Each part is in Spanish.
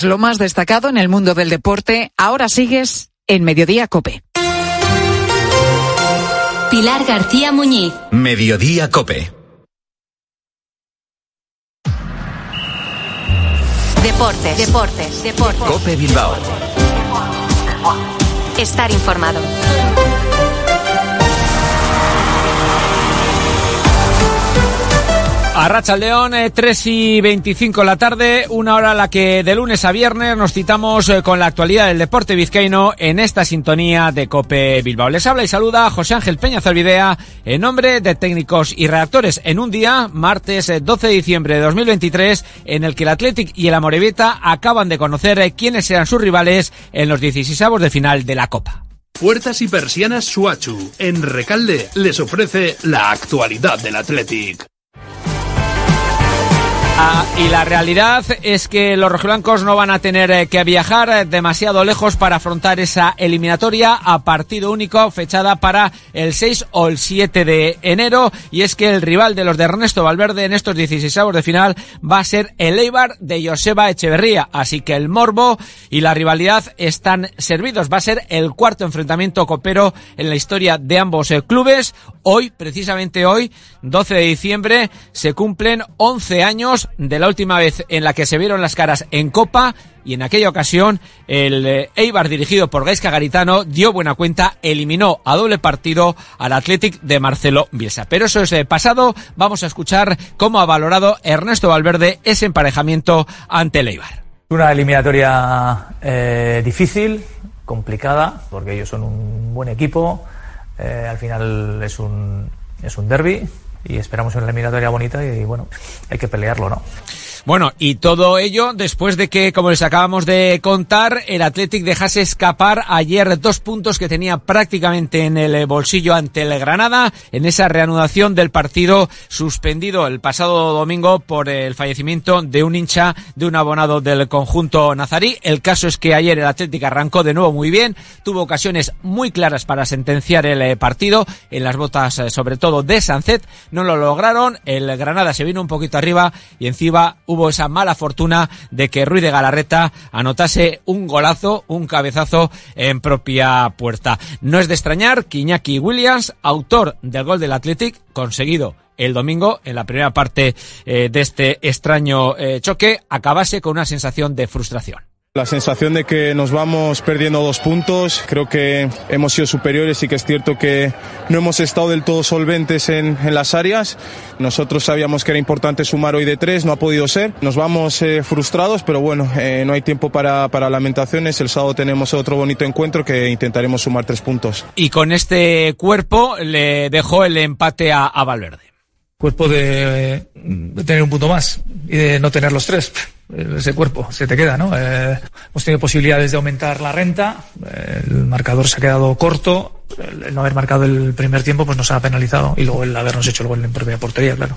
Lo más destacado en el mundo del deporte, ahora sigues en Mediodía Cope. Pilar García Muñiz. Mediodía Cope. Deportes, deportes, deportes. Cope Bilbao. Estar informado. A Racha León, 3 y 25 la tarde, una hora a la que de lunes a viernes nos citamos eh, con la actualidad del deporte vizcaíno en esta sintonía de Cope Bilbao. Les habla y saluda José Ángel Peña Zalvidea en nombre de técnicos y redactores en un día, martes 12 eh, de diciembre de 2023, en el que el Athletic y el Amorevita acaban de conocer eh, quiénes serán sus rivales en los 16 de final de la Copa. Puertas y persianas Suachu, en Recalde, les ofrece la actualidad del Athletic. Ah, y la realidad es que los rojiblancos no van a tener eh, que viajar eh, demasiado lejos para afrontar esa eliminatoria a partido único fechada para el 6 o el 7 de enero. Y es que el rival de los de Ernesto Valverde en estos 16 de final va a ser el Eibar de Joseba Echeverría. Así que el morbo y la rivalidad están servidos. Va a ser el cuarto enfrentamiento copero en la historia de ambos eh, clubes. Hoy, precisamente hoy, 12 de diciembre, se cumplen 11 años de la última vez en la que se vieron las caras en Copa y en aquella ocasión el eh, Eibar dirigido por Gaisca Garitano dio buena cuenta, eliminó a doble partido al Athletic de Marcelo Bielsa. Pero eso es pasado, vamos a escuchar cómo ha valorado Ernesto Valverde ese emparejamiento ante el Eibar. Una eliminatoria eh, difícil, complicada, porque ellos son un buen equipo, eh, al final es un, es un derby, y esperamos una eliminatoria bonita y, bueno, hay que pelearlo, ¿no? Bueno, y todo ello después de que, como les acabamos de contar, el Athletic dejase escapar ayer dos puntos que tenía prácticamente en el bolsillo ante el Granada en esa reanudación del partido suspendido el pasado domingo por el fallecimiento de un hincha de un abonado del conjunto nazarí. El caso es que ayer el Athletic arrancó de nuevo muy bien, tuvo ocasiones muy claras para sentenciar el eh, partido en las botas eh, sobre todo de Sancet, no lo lograron, el Granada se vino un poquito arriba y encima hubo esa mala fortuna de que Ruiz de Galarreta anotase un golazo, un cabezazo en propia puerta. No es de extrañar que Iñaki Williams, autor del gol del Athletic, conseguido el domingo en la primera parte eh, de este extraño eh, choque, acabase con una sensación de frustración. La sensación de que nos vamos perdiendo dos puntos, creo que hemos sido superiores y que es cierto que no hemos estado del todo solventes en, en las áreas. Nosotros sabíamos que era importante sumar hoy de tres, no ha podido ser. Nos vamos eh, frustrados, pero bueno, eh, no hay tiempo para, para lamentaciones. El sábado tenemos otro bonito encuentro que intentaremos sumar tres puntos. Y con este cuerpo le dejó el empate a, a Valverde. Cuerpo de, de tener un punto más y de no tener los tres ese cuerpo se te queda, ¿no? Eh, hemos tenido posibilidades de aumentar la renta, el marcador se ha quedado corto, el no haber marcado el primer tiempo pues nos ha penalizado y luego el habernos hecho el en propia portería, claro.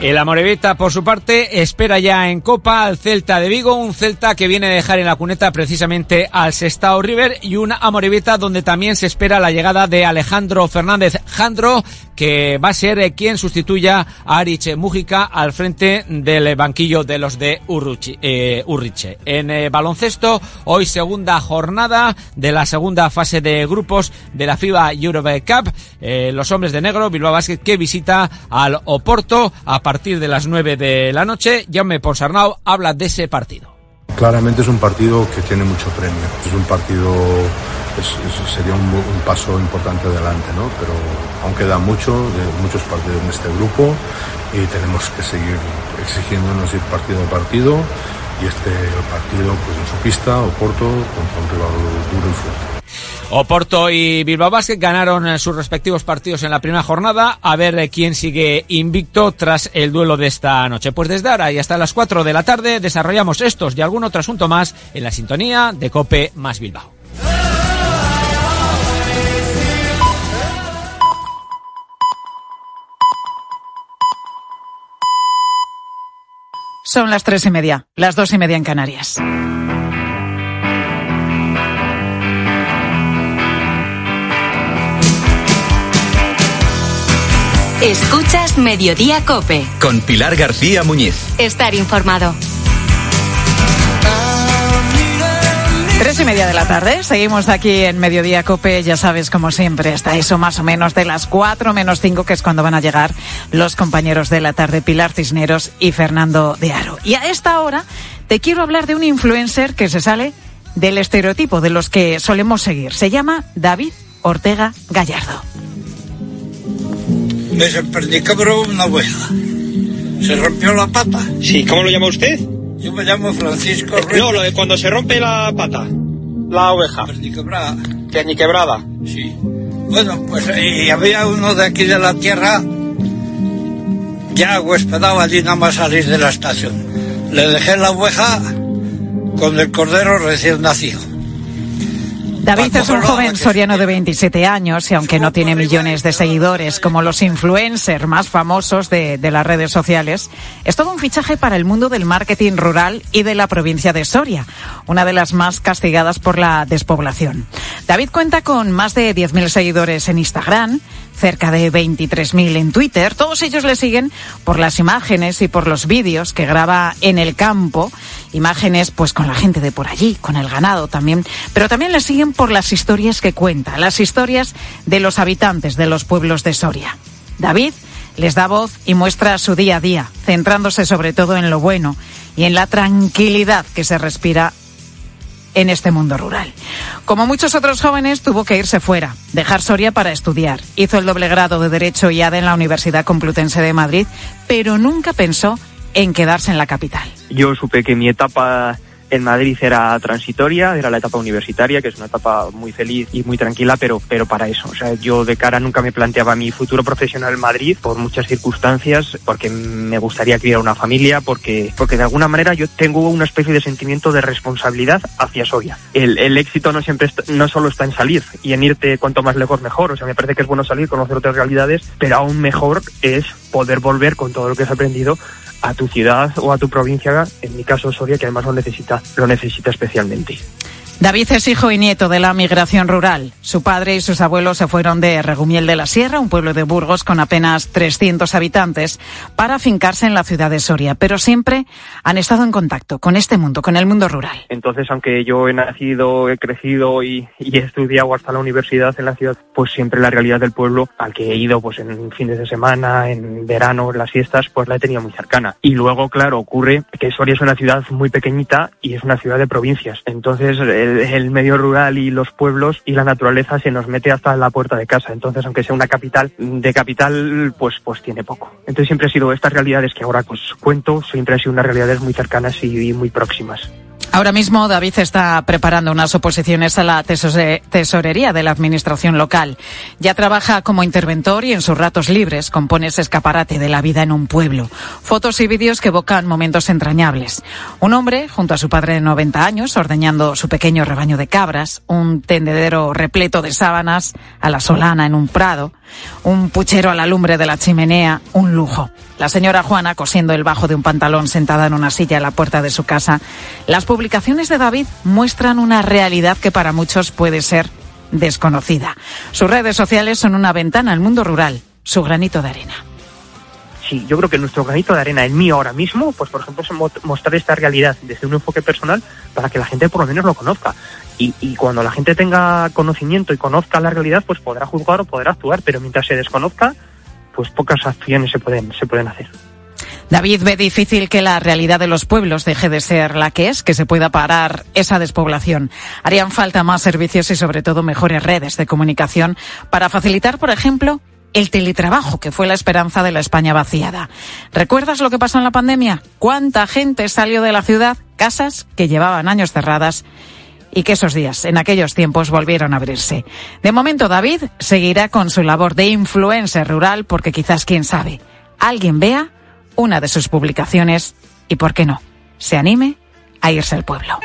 El Amorevita, por su parte, espera ya en Copa al Celta de Vigo, un Celta que viene a dejar en la cuneta precisamente al Sestao River y una Amorevita donde también se espera la llegada de Alejandro Fernández Jandro, que va a ser eh, quien sustituya a Arich Mújica al frente del banquillo de los de Urruchi, eh, Urriche. En eh, baloncesto, hoy segunda jornada de la segunda fase de grupos de la FIBA Europe Cup. Los hombres de negro, Bilbao Basket, que visita al Oporto a partir de las 9 de la noche. Jaume Ponsarnau habla de ese partido. Claramente es un partido que tiene mucho premio. Es un partido, es, sería un, paso importante adelante, ¿no? Pero aún queda mucho, muchos partidos en este grupo y tenemos que seguir exigiéndonos ir partido a partido y este partido pues en su pista, Oporto, contra un rival duro y fuerte. Oporto y Bilbao Basket ganaron eh, sus respectivos partidos en la primera jornada. A ver eh, quién sigue invicto tras el duelo de esta noche. Pues desde ahora y hasta las 4 de la tarde desarrollamos estos y algún otro asunto más en la sintonía de Cope más Bilbao. Son las tres y media, las dos y media en Canarias. Escuchas Mediodía Cope. Con Pilar García Muñiz. Estar informado. Tres y media de la tarde, seguimos aquí en Mediodía Cope, ya sabes, como siempre, hasta eso más o menos de las cuatro menos cinco, que es cuando van a llegar los compañeros de la tarde, Pilar Cisneros y Fernando de Aro. Y a esta hora te quiero hablar de un influencer que se sale del estereotipo de los que solemos seguir. Se llama David Ortega Gallardo. Me sorprendí que una oveja. Se rompió la pata. Sí, ¿cómo lo llama usted? Yo me llamo Francisco Ruiz. No, lo de cuando se rompe la pata, la oveja. Perniquebrada. Perniquebrada. Sí. Bueno, pues y había uno de aquí de la tierra, ya huespedaba allí nada más salir de la estación. Le dejé la oveja con el cordero recién nacido. David es un joven soriano de 27 años y aunque no tiene millones de seguidores como los influencers más famosos de, de, las redes sociales, es todo un fichaje para el mundo del marketing rural y de la provincia de Soria, una de las más castigadas por la despoblación. David cuenta con más de 10.000 seguidores en Instagram, cerca de 23.000 en Twitter. Todos ellos le siguen por las imágenes y por los vídeos que graba en el campo, imágenes pues con la gente de por allí, con el ganado también, pero también le siguen por las historias que cuenta, las historias de los habitantes de los pueblos de Soria. David les da voz y muestra su día a día, centrándose sobre todo en lo bueno y en la tranquilidad que se respira en este mundo rural. Como muchos otros jóvenes, tuvo que irse fuera, dejar Soria para estudiar. Hizo el doble grado de Derecho y ADE en la Universidad Complutense de Madrid, pero nunca pensó en quedarse en la capital. Yo supe que mi etapa en Madrid era transitoria, era la etapa universitaria, que es una etapa muy feliz y muy tranquila, pero, pero para eso. O sea, yo de cara nunca me planteaba mi futuro profesional en Madrid por muchas circunstancias, porque me gustaría criar una familia, porque, porque de alguna manera yo tengo una especie de sentimiento de responsabilidad hacia Soria. El, el éxito no siempre está, no solo está en salir y en irte cuanto más lejos mejor. O sea, me parece que es bueno salir, conocer otras realidades, pero aún mejor es poder volver con todo lo que has aprendido a tu ciudad o a tu provincia, en mi caso Soria, que además lo necesita, lo necesita especialmente. David es hijo y nieto de la migración rural. Su padre y sus abuelos se fueron de Regumiel de la Sierra, un pueblo de Burgos con apenas 300 habitantes, para afincarse en la ciudad de Soria. Pero siempre han estado en contacto con este mundo, con el mundo rural. Entonces, aunque yo he nacido, he crecido y, y he estudiado hasta la universidad en la ciudad, pues siempre la realidad del pueblo, al que he ido pues en fines de semana, en verano, en las fiestas, pues la he tenido muy cercana. Y luego, claro, ocurre que Soria es una ciudad muy pequeñita y es una ciudad de provincias. Entonces, el, medio rural y los pueblos y la naturaleza se nos mete hasta la puerta de casa. Entonces, aunque sea una capital, de capital, pues, pues tiene poco. Entonces siempre ha sido estas realidades que ahora pues cuento, siempre han sido unas realidades muy cercanas y muy próximas. Ahora mismo David está preparando unas oposiciones a la tesorería de la administración local. Ya trabaja como interventor y en sus ratos libres compone ese escaparate de la vida en un pueblo. Fotos y vídeos que evocan momentos entrañables. Un hombre, junto a su padre de 90 años, ordeñando su pequeño rebaño de cabras, un tendedero repleto de sábanas a la solana en un prado, un puchero a la lumbre de la chimenea, un lujo. La señora Juana cosiendo el bajo de un pantalón sentada en una silla a la puerta de su casa. Las publicaciones de David muestran una realidad que para muchos puede ser desconocida. Sus redes sociales son una ventana al mundo rural, su granito de arena. Sí, yo creo que nuestro granito de arena, el mío ahora mismo, pues por ejemplo, es mostrar esta realidad desde un enfoque personal para que la gente por lo menos lo conozca. Y, cuando la gente tenga conocimiento y conozca la realidad, pues podrá juzgar o podrá actuar, pero mientras se desconozca, pues pocas acciones se pueden, se pueden hacer. David ve difícil que la realidad de los pueblos deje de ser la que es, que se pueda parar esa despoblación. Harían falta más servicios y sobre todo mejores redes de comunicación para facilitar, por ejemplo, el teletrabajo, que fue la esperanza de la España vaciada. ¿Recuerdas lo que pasó en la pandemia? ¿Cuánta gente salió de la ciudad? Casas que llevaban años cerradas y que esos días, en aquellos tiempos, volvieron a abrirse. De momento, David seguirá con su labor de influencer rural porque quizás, quién sabe, alguien vea una de sus publicaciones y, ¿por qué no?, se anime a irse al pueblo.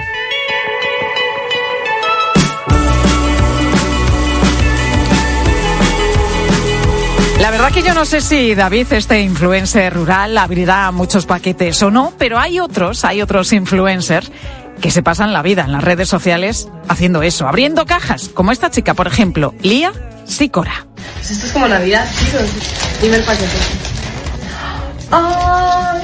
La verdad que yo no sé si David, este influencer rural, abrirá muchos paquetes o no, pero hay otros, hay otros influencers que se pasan la vida en las redes sociales haciendo eso, abriendo cajas, como esta chica, por ejemplo, Lía Sicora. Pues esto es como Navidad, chicos. Dime el paquete. ¡Ay!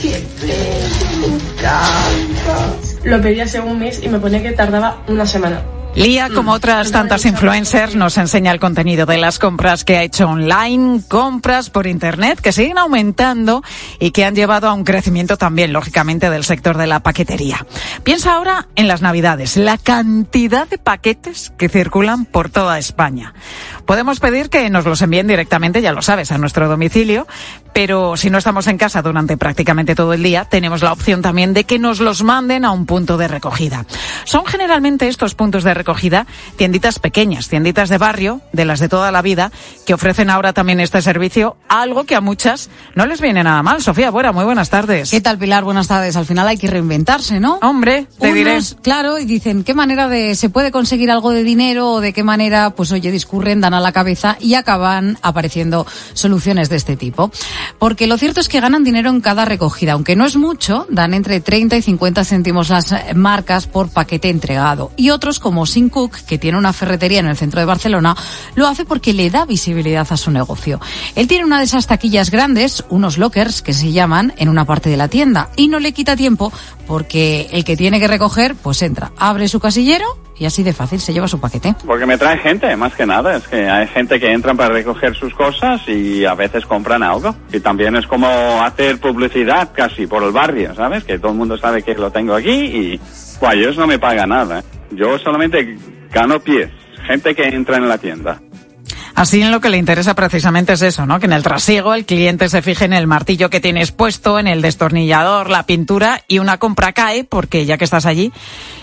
¡Qué bello! Me encanta. Lo pedí hace un mes y me ponía que tardaba una semana. Lía, como otras tantas influencers, nos enseña el contenido de las compras que ha hecho online, compras por Internet que siguen aumentando y que han llevado a un crecimiento también, lógicamente, del sector de la paquetería. Piensa ahora en las Navidades, la cantidad de paquetes que circulan por toda España. Podemos pedir que nos los envíen directamente, ya lo sabes, a nuestro domicilio, pero si no estamos en casa durante prácticamente todo el día, tenemos la opción también de que nos los manden a un punto de recogida. Son generalmente estos puntos de recogida tienditas pequeñas, tienditas de barrio, de las de toda la vida, que ofrecen ahora también este servicio, algo que a muchas no les viene nada mal. Sofía Buera, muy buenas tardes. ¿Qué tal, Pilar? Buenas tardes. Al final hay que reinventarse, ¿no? Hombre, te Unos, diré. Claro, y dicen, ¿qué manera de se puede conseguir algo de dinero o de qué manera, pues oye, discurren, dan a la cabeza y acaban apareciendo soluciones de este tipo? Porque lo cierto es que ganan dinero en cada recogida, aunque no es mucho, dan entre 30 y 50 céntimos las marcas por paquete entregado. Y otros, como Sin Cook, que tiene una ferretería en el centro de Barcelona, lo hace porque le da visibilidad a su negocio. Él tiene una de esas taquillas grandes, unos lockers que se llaman, en una parte de la tienda, y no le quita tiempo porque el que tiene que recoger, pues entra, abre su casillero y así de fácil se lleva su paquete. Porque me trae gente, más que nada. Es que hay gente que entran para recoger sus cosas y a veces compran algo. Y también es como hacer publicidad casi por el barrio, ¿sabes? Que todo el mundo sabe que lo tengo aquí y pues ellos no me pagan nada. Yo solamente gano pies. Gente que entra en la tienda. Así en lo que le interesa precisamente es eso, ¿no? Que en el trasiego el cliente se fije en el martillo que tienes puesto, en el destornillador, la pintura y una compra cae porque ya que estás allí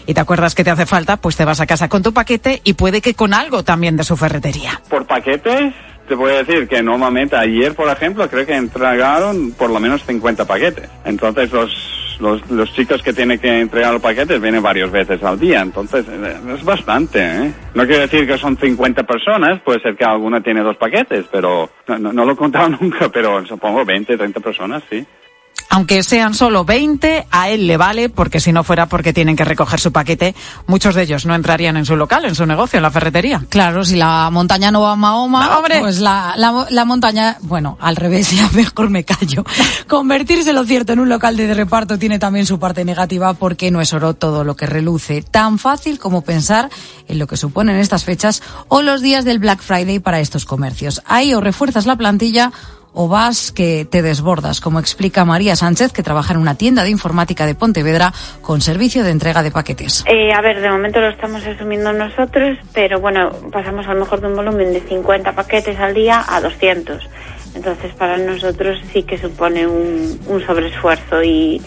y te acuerdas que te hace falta, pues te vas a casa con tu paquete y puede que con algo también de su ferretería. Por paquetes, te voy a decir que normalmente ayer, por ejemplo, creo que entregaron por lo menos 50 paquetes. Entonces los, los, chicos que tienen que entregar los paquetes vienen varias veces al día. Entonces eh, es bastante, ¿eh? No quiere decir que son 50 personas, puede ser que alguna tiene dos paquetes, pero no, no, no lo he contado nunca, pero supongo 20, 30 personas, sí. Aunque sean solo 20, a él le vale, porque si no fuera porque tienen que recoger su paquete, muchos de ellos no entrarían en su local, en su negocio, en la ferretería. Claro, si la montaña no va a Mahoma, hombre. pues la, la, la montaña, bueno, al revés, ya mejor me callo. Convertirse, lo cierto, en un local de reparto tiene también su parte negativa porque no es oro todo lo que reluce. Tan fácil como pensar en lo que suponen estas fechas o los días del Black Friday para estos comercios. Ahí o refuerzas la plantilla o vas que te desbordas, como explica María Sánchez, que trabaja en una tienda de informática de Pontevedra con servicio de entrega de paquetes. Eh, a ver, de momento lo estamos asumiendo nosotros, pero bueno, pasamos a lo mejor de un volumen de 50 paquetes al día a 200. Entonces, para nosotros sí que supone un, un sobreesfuerzo y,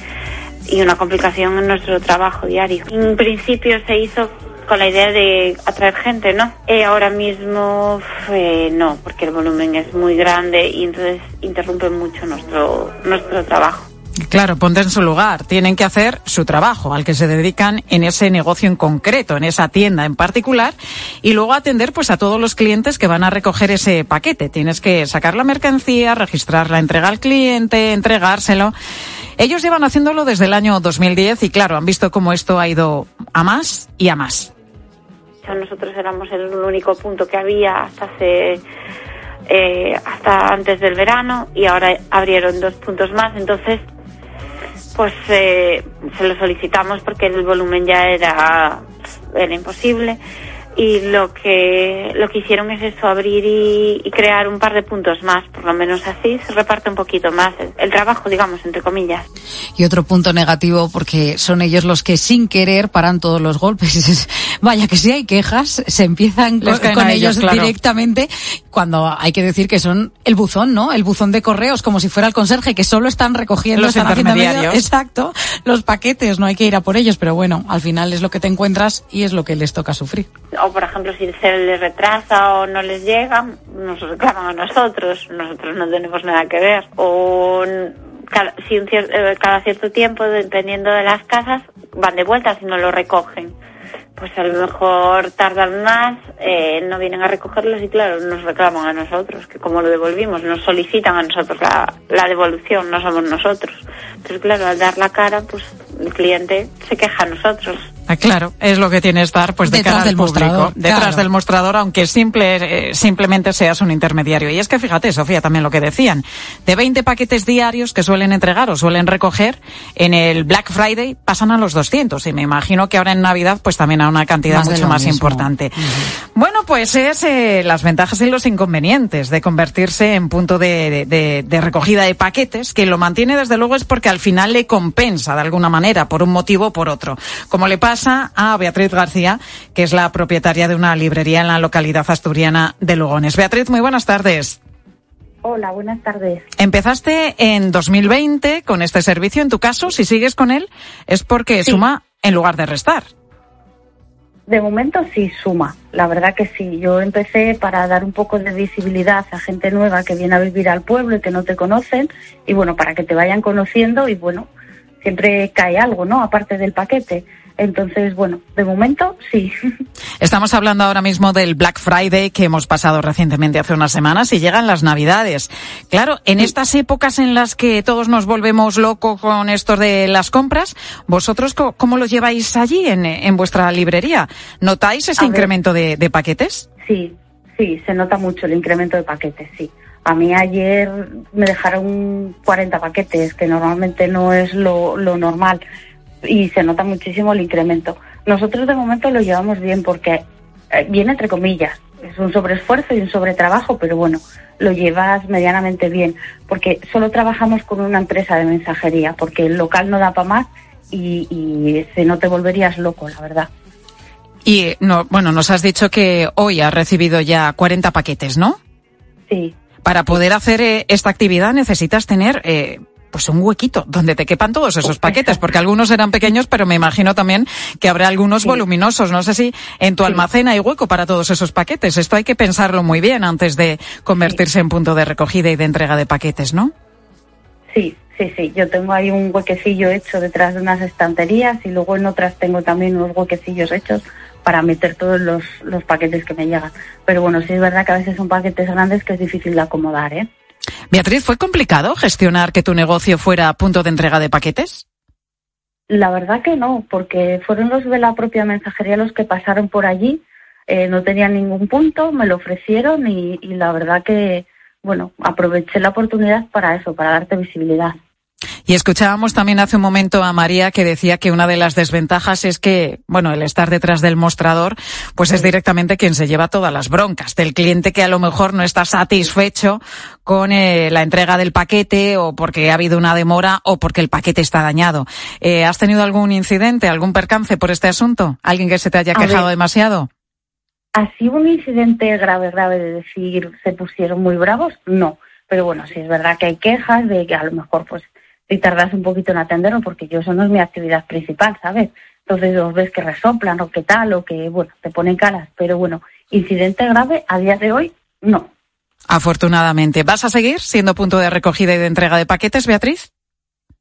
y una complicación en nuestro trabajo diario. En principio se hizo con la idea de atraer gente, ¿no? Eh, ahora mismo eh, no, porque el volumen es muy grande y entonces interrumpe mucho nuestro, nuestro trabajo. Claro, ponte en su lugar. Tienen que hacer su trabajo al que se dedican en ese negocio en concreto, en esa tienda en particular, y luego atender pues a todos los clientes que van a recoger ese paquete. Tienes que sacar la mercancía, registrar la entrega al cliente, entregárselo. Ellos llevan haciéndolo desde el año 2010 y claro, han visto cómo esto ha ido a más y a más. Nosotros éramos el único punto que había hasta hace eh, hasta antes del verano y ahora abrieron dos puntos más. Entonces pues eh, se lo solicitamos porque el volumen ya era era imposible y lo que lo que hicieron es eso abrir y, y crear un par de puntos más por lo menos así se reparte un poquito más el, el trabajo digamos entre comillas Y otro punto negativo porque son ellos los que sin querer paran todos los golpes. Vaya que si hay quejas, se empiezan con, con ellos, ellos, claro. directamente cuando hay que decir que son el buzón, ¿no? El buzón de correos, como si fuera el conserje, que solo están recogiendo, Los están haciendo medio- intermediarios. exacto, los paquetes, no hay que ir a por ellos, pero bueno, al final es lo que te encuentras y es lo que les toca sufrir. O por ejemplo si se les retrasa o no les llega nos reclaman a nosotros nosotros no tenemos nada que ver o cada, si un cier- eh, cada cierto tiempo dependiendo de las casas van de vuelta si no lo recogen pues a lo mejor tardan más, eh, no vienen a recogerlos y claro, nos reclaman a nosotros, que como lo devolvimos, nos solicitan a nosotros la, la devolución, no somos nosotros. Entonces claro, al dar la cara, pues el cliente se queja a nosotros. Ah, claro, es lo que tiene estar pues de Detrás cara al del público, mostrador, detrás claro. del mostrador, aunque simple, eh, simplemente seas un intermediario. Y es que fíjate, Sofía, también lo que decían, de 20 paquetes diarios que suelen entregar o suelen recoger, en el Black Friday pasan a los 200 y me imagino que ahora en Navidad pues también a una cantidad Más mucho más mismo. importante. Bueno, pues es eh, las ventajas y los inconvenientes de convertirse en punto de, de- de- de recogida de paquetes. Que lo mantiene desde luego es porque al final le compensa de alguna manera, por un motivo o por otro. Como le pasa a Beatriz García, que es la propietaria de una librería en la localidad asturiana de Lugones. Beatriz, muy buenas tardes. Hola, buenas tardes. Empezaste en 2020 con este servicio. En tu caso, si sigues con él, es porque suma en lugar de restar. De momento sí suma, la verdad que sí. Yo empecé para dar un poco de visibilidad a gente nueva que viene a vivir al pueblo y que no te conocen y bueno, para que te vayan conociendo y bueno, siempre cae algo, ¿no? Aparte del paquete. Entonces, bueno, de momento sí. Estamos hablando ahora mismo del Black Friday que hemos pasado recientemente hace unas semanas y llegan las Navidades. Claro, en estas épocas en las que todos nos volvemos locos con esto de las compras, ¿vosotros cómo lo lleváis allí en, en vuestra librería? ¿Notáis ese A incremento de, de paquetes? Sí, sí, se nota mucho el incremento de paquetes, sí. A mí ayer me dejaron 40 paquetes, que normalmente no es lo, lo normal, y se nota muchísimo el incremento. Nosotros de momento lo llevamos bien porque eh, viene entre comillas, es un sobreesfuerzo y un sobretrabajo, pero bueno, lo llevas medianamente bien, porque solo trabajamos con una empresa de mensajería, porque el local no da para más y, y se no te volverías loco, la verdad. Y no, bueno, nos has dicho que hoy has recibido ya 40 paquetes, ¿no? Sí. Para poder hacer eh, esta actividad necesitas tener eh, pues un huequito donde te quepan todos esos paquetes, porque algunos eran pequeños, pero me imagino también que habrá algunos voluminosos. No sé si en tu almacén hay hueco para todos esos paquetes. Esto hay que pensarlo muy bien antes de convertirse en punto de recogida y de entrega de paquetes, ¿no? Sí, sí, sí. Yo tengo ahí un huequecillo hecho detrás de unas estanterías y luego en otras tengo también unos huequecillos hechos para meter todos los, los paquetes que me llegan. Pero bueno, sí es verdad que a veces son paquetes grandes que es difícil de acomodar, ¿eh? Beatriz, ¿fue complicado gestionar que tu negocio fuera punto de entrega de paquetes? La verdad que no, porque fueron los de la propia mensajería los que pasaron por allí, eh, no tenían ningún punto, me lo ofrecieron y, y la verdad que, bueno, aproveché la oportunidad para eso, para darte visibilidad. Y escuchábamos también hace un momento a María que decía que una de las desventajas es que, bueno, el estar detrás del mostrador, pues es directamente quien se lleva todas las broncas del cliente que a lo mejor no está satisfecho con eh, la entrega del paquete o porque ha habido una demora o porque el paquete está dañado. Eh, ¿Has tenido algún incidente, algún percance por este asunto? ¿Alguien que se te haya quejado demasiado? Así un incidente grave, grave de decir se pusieron muy bravos, no. Pero bueno, sí es verdad que hay quejas de que a lo mejor pues si tardas un poquito en atenderlo, porque yo eso no es mi actividad principal, ¿sabes? Entonces los ves que resoplan o que tal, o que, bueno, te ponen caras. Pero bueno, incidente grave a día de hoy, no. Afortunadamente. ¿Vas a seguir siendo punto de recogida y de entrega de paquetes, Beatriz?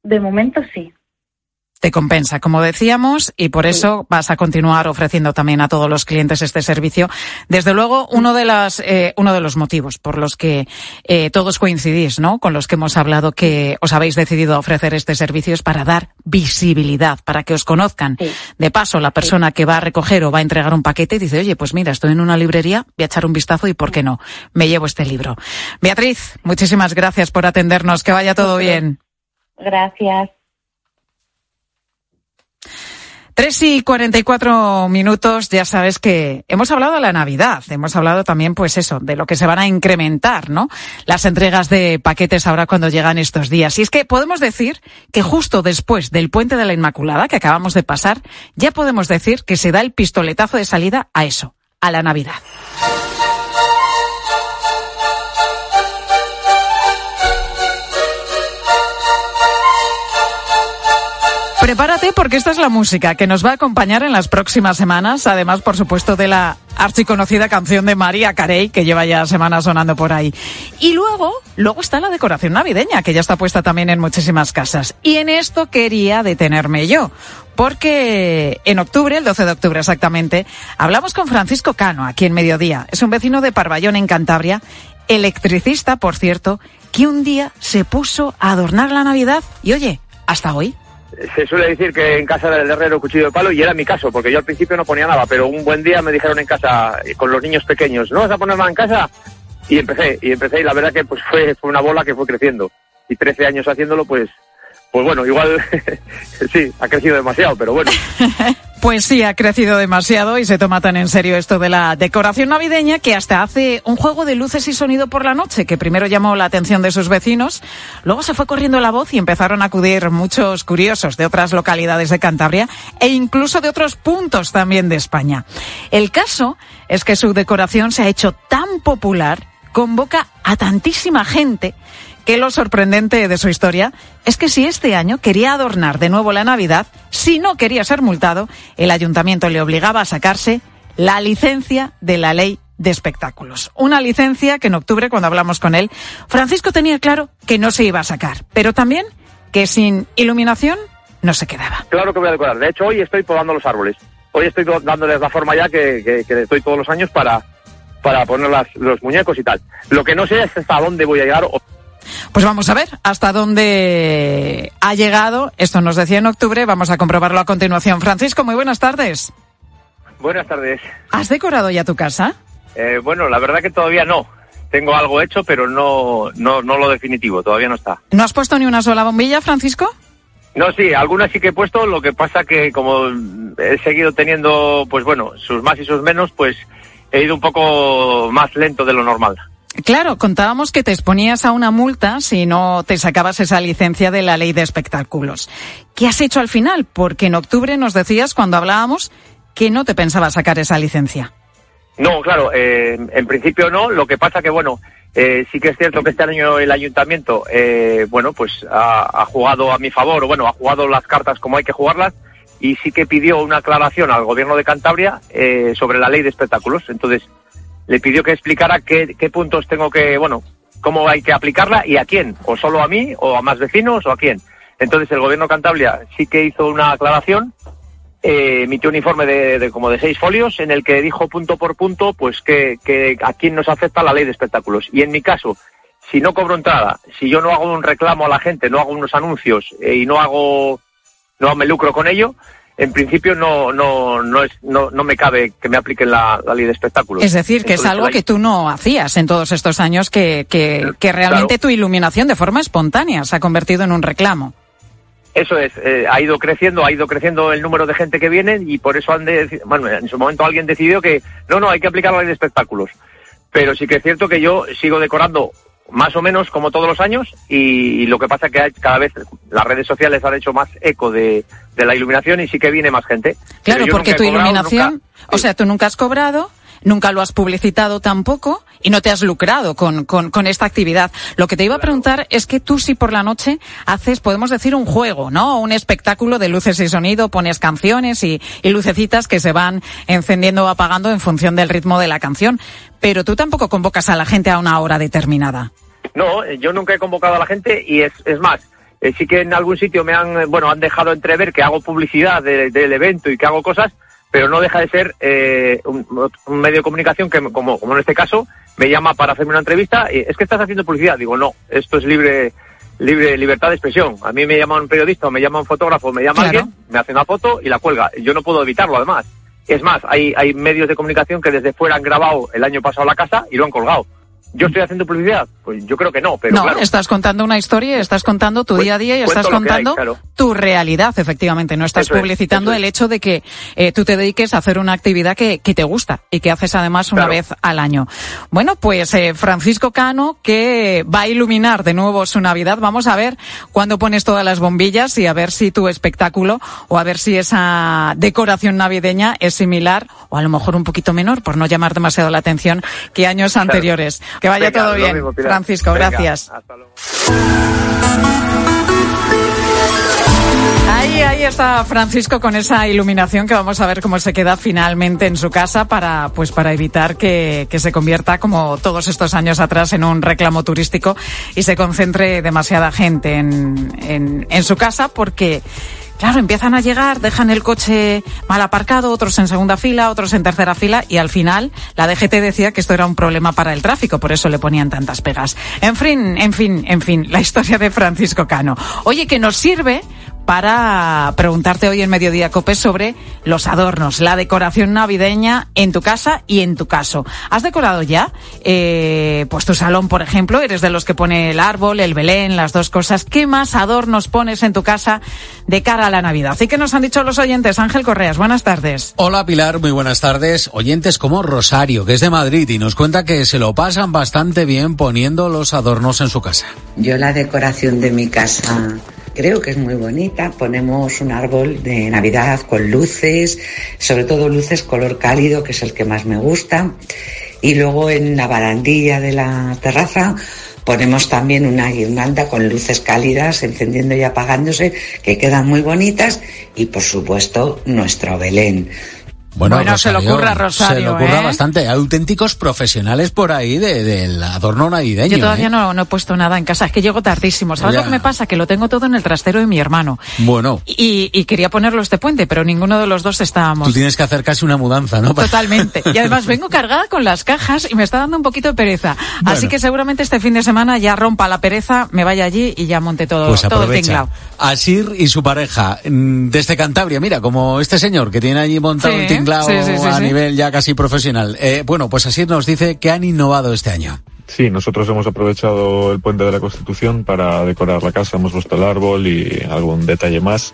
De momento sí. Te compensa, como decíamos, y por eso vas a continuar ofreciendo también a todos los clientes este servicio. Desde luego, uno de las, eh, uno de los motivos por los que eh, todos coincidís, ¿no? Con los que hemos hablado que os habéis decidido a ofrecer este servicio es para dar visibilidad, para que os conozcan. De paso, la persona que va a recoger o va a entregar un paquete dice, oye, pues mira, estoy en una librería, voy a echar un vistazo y por qué no, me llevo este libro. Beatriz, muchísimas gracias por atendernos, que vaya todo bien. Gracias. Tres y cuarenta y cuatro minutos, ya sabes que hemos hablado de la Navidad, hemos hablado también, pues eso, de lo que se van a incrementar, ¿no? Las entregas de paquetes ahora cuando llegan estos días. Y es que podemos decir que justo después del Puente de la Inmaculada que acabamos de pasar, ya podemos decir que se da el pistoletazo de salida a eso, a la Navidad. Prepárate porque esta es la música que nos va a acompañar en las próximas semanas, además, por supuesto, de la archiconocida canción de María Carey, que lleva ya semanas sonando por ahí. Y luego, luego está la decoración navideña, que ya está puesta también en muchísimas casas. Y en esto quería detenerme yo, porque en octubre, el 12 de octubre exactamente, hablamos con Francisco Cano, aquí en Mediodía. Es un vecino de Parvallón, en Cantabria, electricista, por cierto, que un día se puso a adornar la Navidad y oye, hasta hoy se suele decir que en casa del herrero cuchillo de palo y era mi caso, porque yo al principio no ponía nada, pero un buen día me dijeron en casa eh, con los niños pequeños, ¿no vas a poner en casa? Y empecé, y empecé y la verdad que pues fue, fue una bola que fue creciendo. Y 13 años haciéndolo, pues, pues bueno, igual sí, ha crecido demasiado, pero bueno. Pues sí, ha crecido demasiado y se toma tan en serio esto de la decoración navideña que hasta hace un juego de luces y sonido por la noche que primero llamó la atención de sus vecinos, luego se fue corriendo la voz y empezaron a acudir muchos curiosos de otras localidades de Cantabria e incluso de otros puntos también de España. El caso es que su decoración se ha hecho tan popular, convoca a tantísima gente que lo sorprendente de su historia es que si este año quería adornar de nuevo la Navidad, si no quería ser multado, el ayuntamiento le obligaba a sacarse la licencia de la ley de espectáculos. Una licencia que en octubre, cuando hablamos con él, Francisco tenía claro que no se iba a sacar, pero también que sin iluminación no se quedaba. Claro que voy a decorar. De hecho, hoy estoy podando los árboles. Hoy estoy dándoles la forma ya que, doy todos los años para, para poner los muñecos y tal. Lo que no sé es hasta dónde voy a llegar pues vamos a ver hasta dónde ha llegado. Esto nos decía en octubre. Vamos a comprobarlo a continuación. Francisco, muy buenas tardes. Buenas tardes. ¿Has decorado ya tu casa? Eh, bueno, la verdad que todavía no. Tengo algo hecho, pero no, no, no lo definitivo. Todavía no está. ¿No has puesto ni una sola bombilla, Francisco? No, sí, algunas sí que he puesto. Lo que pasa que como he seguido teniendo, pues bueno, sus más y sus menos, pues he ido un poco más lento de lo normal. Claro, contábamos que te exponías a una multa si no te sacabas esa licencia de la ley de espectáculos. ¿Qué has hecho al final? Porque en octubre nos decías cuando hablábamos que no te pensaba sacar esa licencia. No, claro, eh, en principio no. Lo que pasa que, bueno, eh, sí que es cierto que este año el ayuntamiento, eh, bueno, pues ha, jugado a mi favor, o bueno, ha jugado las cartas como hay que jugarlas, y sí que pidió una aclaración al gobierno de Cantabria sobre la ley de espectáculos. Entonces, le pidió que explicara qué, qué puntos tengo que, bueno, cómo hay que aplicarla y a quién, o solo a mí, o a más vecinos, o a quién. Entonces el gobierno de Cantabria sí que hizo una aclaración, eh, emitió un informe de, como de seis folios en el que dijo punto por punto, pues que, que a quién nos afecta la ley de espectáculos. Y en mi caso, si no cobro entrada, si yo no hago un reclamo a la gente, no hago unos anuncios eh, y no hago, no me lucro con ello, en principio no, no, no, es, no, no me cabe que me apliquen la, ley de espectáculos. Es decir, que es algo que tú no hacías en todos estos años, que, que, que realmente tu iluminación de forma espontánea se ha convertido en un reclamo. Eso es, eh, ha ido creciendo, ha ido creciendo el número de gente que viene y por eso han de, bueno, en su momento alguien decidió que no, no, hay que aplicar la ley de espectáculos. Pero sí que es cierto que yo sigo decorando más o menos como todos los años y, lo que pasa es que cada vez las redes sociales han hecho más eco de, la iluminación y sí que viene más gente. Claro, porque tu iluminación, o sea, tú nunca has cobrado, nunca lo has publicitado tampoco y no te has lucrado con, con, esta actividad. Lo que te iba a preguntar es que tú si por la noche haces, podemos decir, un juego, ¿no? Un espectáculo de luces y sonido, pones canciones y, y lucecitas que se van encendiendo o apagando en función del ritmo de la canción. Pero tú tampoco convocas a la gente a una hora determinada. No, eh, yo nunca he convocado a la gente y es, es más, eh, sí que en algún sitio me han, bueno, han dejado entrever que hago publicidad del evento y que hago cosas, pero no deja de ser eh, un, medio de comunicación que, como, como en este caso, me llama para hacerme una entrevista y es que estás haciendo publicidad. Digo, no, esto es libre, libre, libertad de expresión. A mí me llama un periodista me llama un fotógrafo, me llama alguien, me hace una foto y la cuelga. Yo no puedo evitarlo, además. Es más, hay, hay medios de comunicación que desde fuera han grabado el año pasado la casa y lo han colgado. ¿Yo estoy haciendo publicidad? Pues yo creo que no, pero no, estás contando una historia, estás contando tu día a día y estás contando tu realidad, efectivamente. No estás publicitando el hecho de que eh, tú te dediques a hacer una actividad que, que te gusta y que haces además una vez al año. Bueno, pues eh, Francisco Cano, que va a iluminar de nuevo su Navidad. Vamos a ver cuándo pones todas las bombillas y a ver si tu espectáculo o a ver si esa decoración navideña es similar o a lo mejor un poquito menor, por no llamar demasiado la atención, que años anteriores. Que vaya todo bien, Francisco, gracias. Hasta luego. Ahí, ahí está Francisco con esa iluminación que vamos a ver cómo se queda finalmente en su casa para, pues para evitar que, que se convierta como todos estos años atrás en un reclamo turístico y se concentre demasiada gente en, en, en su casa porque Claro, empiezan a llegar, dejan el coche mal aparcado, otros en segunda fila, otros en tercera fila y al final la DGT decía que esto era un problema para el tráfico, por eso le ponían tantas pegas. En fin, en fin, en fin, la historia de Francisco Cano. Oye, que nos sirve para preguntarte hoy en Mediodía Copes sobre los adornos, la decoración navideña en tu casa y en tu caso. ¿Has decorado ya? Eh, pues tu salón, por ejemplo, eres de los que pone el árbol, el belén, las dos cosas. ¿Qué más adornos pones en tu casa de cara a la Navidad? Así que nos han dicho los oyentes. Ángel Correas, buenas tardes. Hola Pilar, muy buenas tardes. Oyentes como Rosario, que es de Madrid y nos cuenta que se lo pasan bastante bien poniendo los adornos en su casa. Yo la decoración de mi casa Creo que es muy bonita. Ponemos un árbol de Navidad con luces, sobre todo luces color cálido, que es el que más me gusta. Y luego en la barandilla de la terraza ponemos también una guirnalda con luces cálidas encendiendo y apagándose que quedan muy bonitas y por supuesto nuestro Belén. Bueno, Bueno, se le Rosario, ocurra Rosario, Se le ocurra ¿eh? bastante. Hay auténticos profesionales por ahí de- del adorno navideño. Yo todavía ¿eh? no, no he puesto nada en casa, es que llego tardísimo. ¿Sabes Ya. lo que me pasa? Que lo tengo todo en el trastero de mi hermano. Bueno, Y, y quería ponerlo este puente, pero ninguno de los dos estábamos. tú tienes que hacer casi una mudanza, ¿no? Totalmente. Y además vengo cargada con las cajas y me está dando un poquito de pereza. Así que seguramente este fin de semana ya rompa la pereza, me vaya allí y ya monte todo, Pues todo el tinglao. Asir y su pareja mm, desde Cantabria, mira, como este señor que tiene allí montado Sí, el tinglao sí, sí, sí, a sí. nivel ya casi profesional. Eh, bueno, pues Asir nos dice que han innovado este año. Sí, nosotros hemos aprovechado el puente de la Constitución para decorar la casa, hemos puesto el árbol y algún detalle más.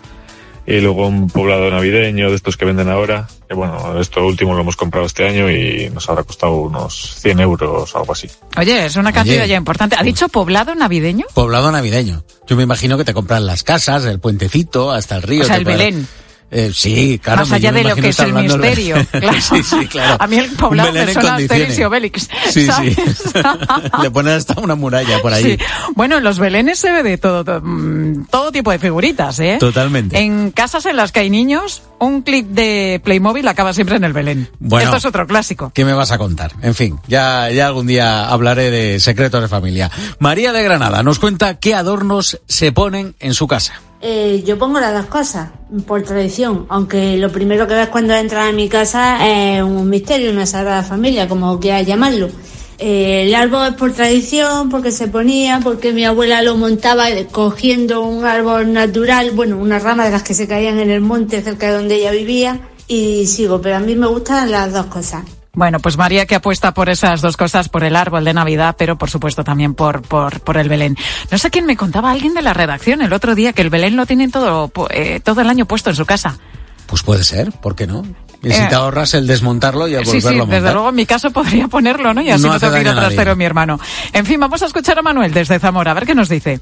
Y luego un poblado navideño de estos que venden ahora. Que bueno, esto último lo hemos comprado este año y nos habrá costado unos 100 euros, algo así. Oye, es una cantidad Oye. ya importante. ¿Ha dicho poblado navideño? Poblado navideño. Yo me imagino que te compran las casas, el puentecito, hasta el río. O sea, el puede- Belén. Eh, sí, claro. Más allá de lo que es el misterio. Belén. Claro. sí, sí, claro. A mí el poblado Belén me en suena. Asterix y Obelix. Sí, ¿sabes? sí. Le ponen hasta una muralla por allí. Sí. Bueno, en los belenes se ve de todo, todo, mm, todo tipo de figuritas, ¿eh? Totalmente. En casas en las que hay niños, un clip de Playmobil acaba siempre en el Belén. Bueno. Esto es otro clásico. ¿Qué me vas a contar? En fin, ya, ya algún día hablaré de secretos de familia. María de Granada nos cuenta qué adornos se ponen en su casa. Eh, yo pongo las dos cosas, por tradición, aunque lo primero que ves cuando entras a mi casa es un misterio, una sagrada familia, como quieras llamarlo. Eh, el árbol es por tradición, porque se ponía, porque mi abuela lo montaba cogiendo un árbol natural, bueno, una rama de las que se caían en el monte cerca de donde ella vivía, y sigo, pero a mí me gustan las dos cosas. Bueno, pues María que apuesta por esas dos cosas, por el árbol de Navidad, pero por supuesto también por, por, por el Belén. No sé quién me contaba, alguien de la redacción el otro día, que el Belén lo tienen todo, eh, todo el año puesto en su casa. Pues puede ser, ¿por qué no? Y si Eh, te ahorras el desmontarlo y a Sí, sí, volverlo a montar. desde luego en mi caso podría ponerlo, ¿no? Y así No no, tengo que ir a trastero mi hermano. En fin, vamos a escuchar a Manuel desde Zamora, a ver qué nos dice.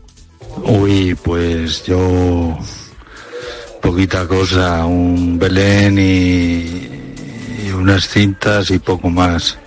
Uy, pues yo poquita cosa, un Belén y unas cintas y poco más.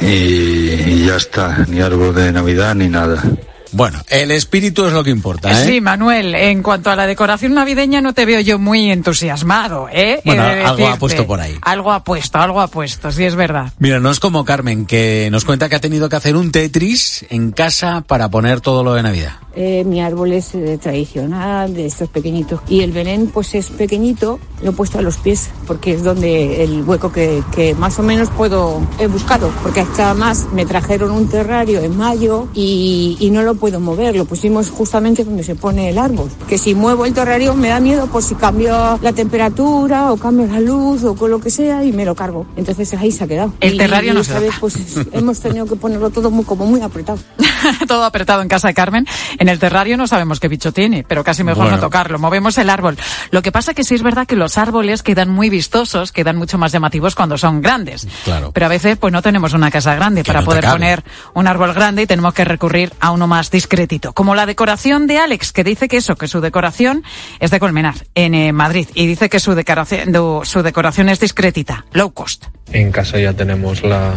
Y, ya está, ni árbol de Navidad ni nada. Bueno, el espíritu es lo que importa, ¿eh? Sí, Manuel, en cuanto a la decoración navideña no te veo yo muy entusiasmado, ¿eh? Bueno, de algo ha puesto por ahí. Algo ha puesto, algo ha puesto, sí es verdad. Mira, no es como Carmen, que nos cuenta que ha tenido que hacer un Tetris en casa para poner todo lo de Navidad. Eh, mi árbol es eh, tradicional, de estos pequeñitos. Y el Belén, pues es pequeñito, lo he puesto a los pies, porque es donde el hueco que, que más o menos puedo, he buscado. Porque hasta más me trajeron un terrario en mayo y, y no lo puedo mover. Lo pusimos justamente donde se pone el árbol. Que si muevo el terrario me da miedo por si cambio la temperatura o cambio la luz o con lo que sea y me lo cargo. Entonces ahí se ha quedado. El Y- terrario y no esta se vez, pues hemos tenido que ponerlo todo muy, como muy apretado. todo apretado en casa de Carmen. En el terrario no sabemos qué bicho tiene, pero casi mejor Bueno. no tocarlo. Movemos el árbol. Lo que pasa que sí es verdad que los árboles quedan muy vistosos, quedan mucho más llamativos cuando son grandes. Claro. Pero a veces pues no tenemos una casa grande para no poder poner un árbol grande y tenemos que recurrir a uno más discretito. Como la decoración de Alex, que dice que eso, que su decoración es de Colmenar, en eh, Madrid. Y dice que su decoración, su decoración es discretita, low cost. En casa ya tenemos la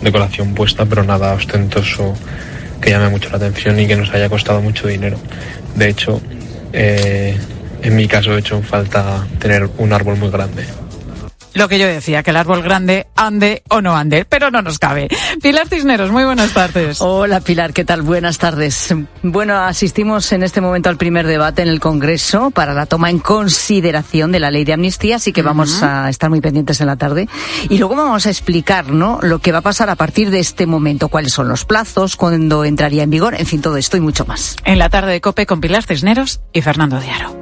decoración puesta, pero nada ostentoso que llame mucho la atención y que nos haya costado mucho dinero. De hecho, eh, en mi caso he hecho falta tener un árbol muy grande. Lo que yo decía, que el árbol grande ande o no ande, pero no nos cabe. Pilar Cisneros, muy buenas tardes. Hola Pilar, ¿qué tal? Buenas tardes. Bueno, asistimos en este momento al primer debate en el Congreso para la toma en consideración de la ley de amnistía, así que vamos a estar muy pendientes en la tarde. Y luego vamos a explicar, ¿no? Lo que va a pasar a partir de este momento, cuáles son los plazos, cuándo entraría en vigor, en fin, todo esto y mucho más. En la tarde de COPE con Pilar Cisneros y Fernando Diaro.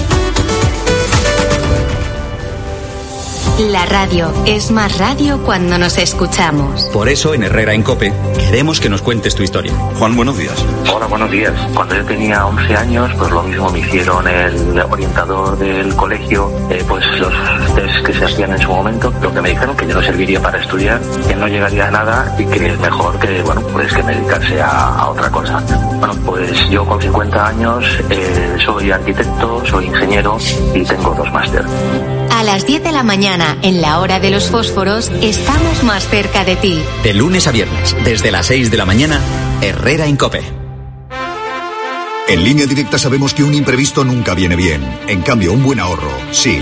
La radio es más radio cuando nos escuchamos. Por eso en Herrera en Cope queremos que nos cuentes tu historia. Juan, buenos días. Hola, buenos días. Cuando yo tenía 11 años, pues lo mismo me hicieron el orientador del colegio, eh, pues los test que se hacían en su momento, lo que me dijeron que yo no serviría para estudiar, que no llegaría a nada y que es mejor que, bueno, pues que dedicarse a, a otra cosa. Bueno, pues yo con 50 años eh, soy arquitecto, soy ingeniero y tengo dos máster. A las 10 de la mañana, en la hora de los fósforos, estamos más cerca de ti. De lunes a viernes, desde las 6 de la mañana, Herrera en Cope. En línea directa sabemos que un imprevisto nunca viene bien. En cambio, un buen ahorro, sí.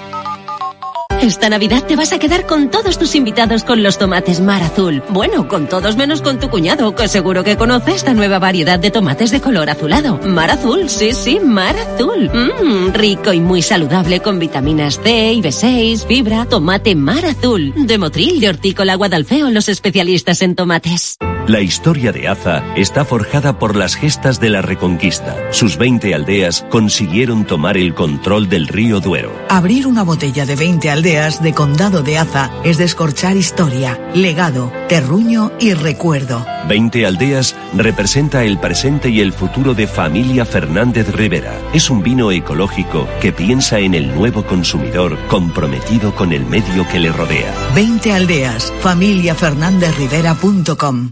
Esta Navidad te vas a quedar con todos tus invitados con los tomates Mar Azul. Bueno, con todos menos con tu cuñado, que seguro que conoce esta nueva variedad de tomates de color azulado. Mar Azul, sí, sí, Mar Azul. Mmm, rico y muy saludable con vitaminas C y B6, fibra, tomate Mar Azul. De Motril, de Hortícola Guadalfeo, los especialistas en tomates. La historia de Aza está forjada por las gestas de la Reconquista. Sus 20 aldeas consiguieron tomar el control del río Duero. Abrir una botella de 20 aldeas de Condado de Aza es descorchar historia, legado, terruño y recuerdo. 20 aldeas representa el presente y el futuro de Familia Fernández Rivera. Es un vino ecológico que piensa en el nuevo consumidor comprometido con el medio que le rodea. 20 aldeas, familiafernandezrivera.com.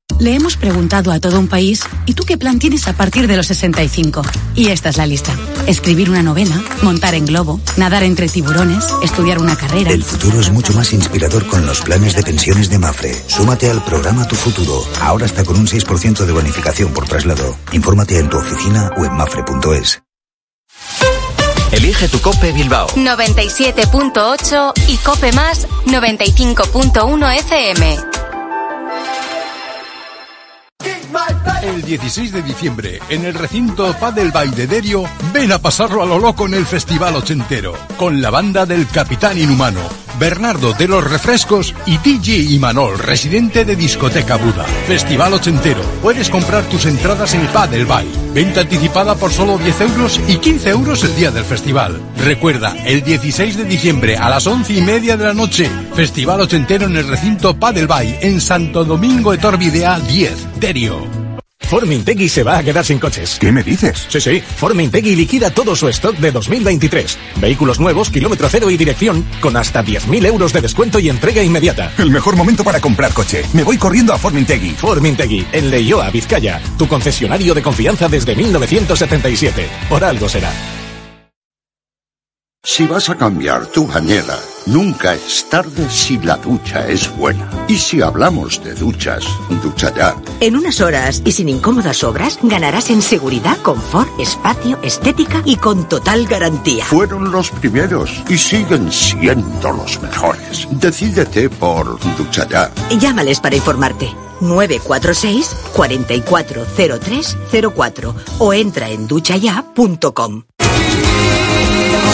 Le hemos preguntado a todo un país, ¿y tú qué plan tienes a partir de los 65? Y esta es la lista. Escribir una novela, montar en globo, nadar entre tiburones, estudiar una carrera. El futuro es mucho más inspirador con los planes de pensiones de Mafre. Súmate al programa Tu Futuro. Ahora está con un 6% de bonificación por traslado. Infórmate en tu oficina o en mafre.es. Elige tu Cope Bilbao. 97.8 y Cope Más 95.1 FM. my back. El 16 de diciembre, en el recinto Padel Baidederio, ven a pasarlo a lo loco en el Festival Ochentero, con la banda del Capitán Inhumano, Bernardo de los Refrescos y DJ Imanol, residente de Discoteca Buda. Festival Ochentero. Puedes comprar tus entradas en Padel Bay. Venta anticipada por solo 10 euros y 15 euros el día del festival. Recuerda, el 16 de diciembre a las 11 y media de la noche, Festival Ochentero en el recinto Padel Bay, en Santo Domingo Etorvidea 10, Terio. Formintegui se va a quedar sin coches. ¿Qué me dices? Sí, sí. Formintegui liquida todo su stock de 2023. Vehículos nuevos, kilómetro cero y dirección, con hasta 10.000 euros de descuento y entrega inmediata. El mejor momento para comprar coche. Me voy corriendo a Formintegui. Formintegui, en Leioa, Vizcaya. Tu concesionario de confianza desde 1977. Por algo será. Si vas a cambiar tu bañera, nunca es tarde si la ducha es buena. Y si hablamos de duchas, ducha ya. En unas horas y sin incómodas obras, ganarás en seguridad, confort, espacio, estética y con total garantía. Fueron los primeros y siguen siendo los mejores. Decídete por ducha ya. Llámales para informarte. 946 440304 o entra en duchaya.com.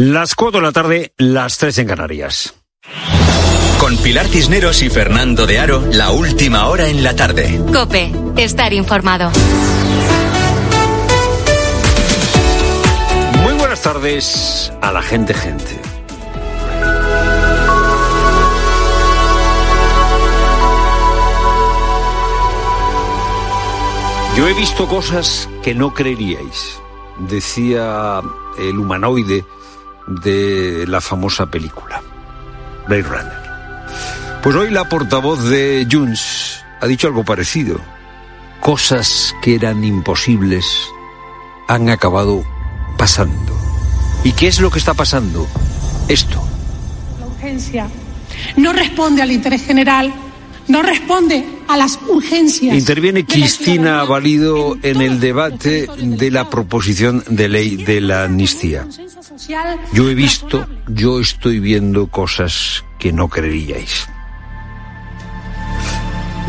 Las 4 de la tarde, las 3 en Canarias. Con Pilar Cisneros y Fernando de Aro, la última hora en la tarde. Cope, estar informado. Muy buenas tardes a la gente, gente. Yo he visto cosas que no creeríais, decía el humanoide de la famosa película, Blade Runner. Pues hoy la portavoz de Junts ha dicho algo parecido. Cosas que eran imposibles han acabado pasando. ¿Y qué es lo que está pasando? Esto. La urgencia no responde al interés general, no responde a las urgencias. Interviene Cristina Valido en el debate de la proposición de ley de la amnistía. Yo he visto, yo estoy viendo cosas que no creeríais.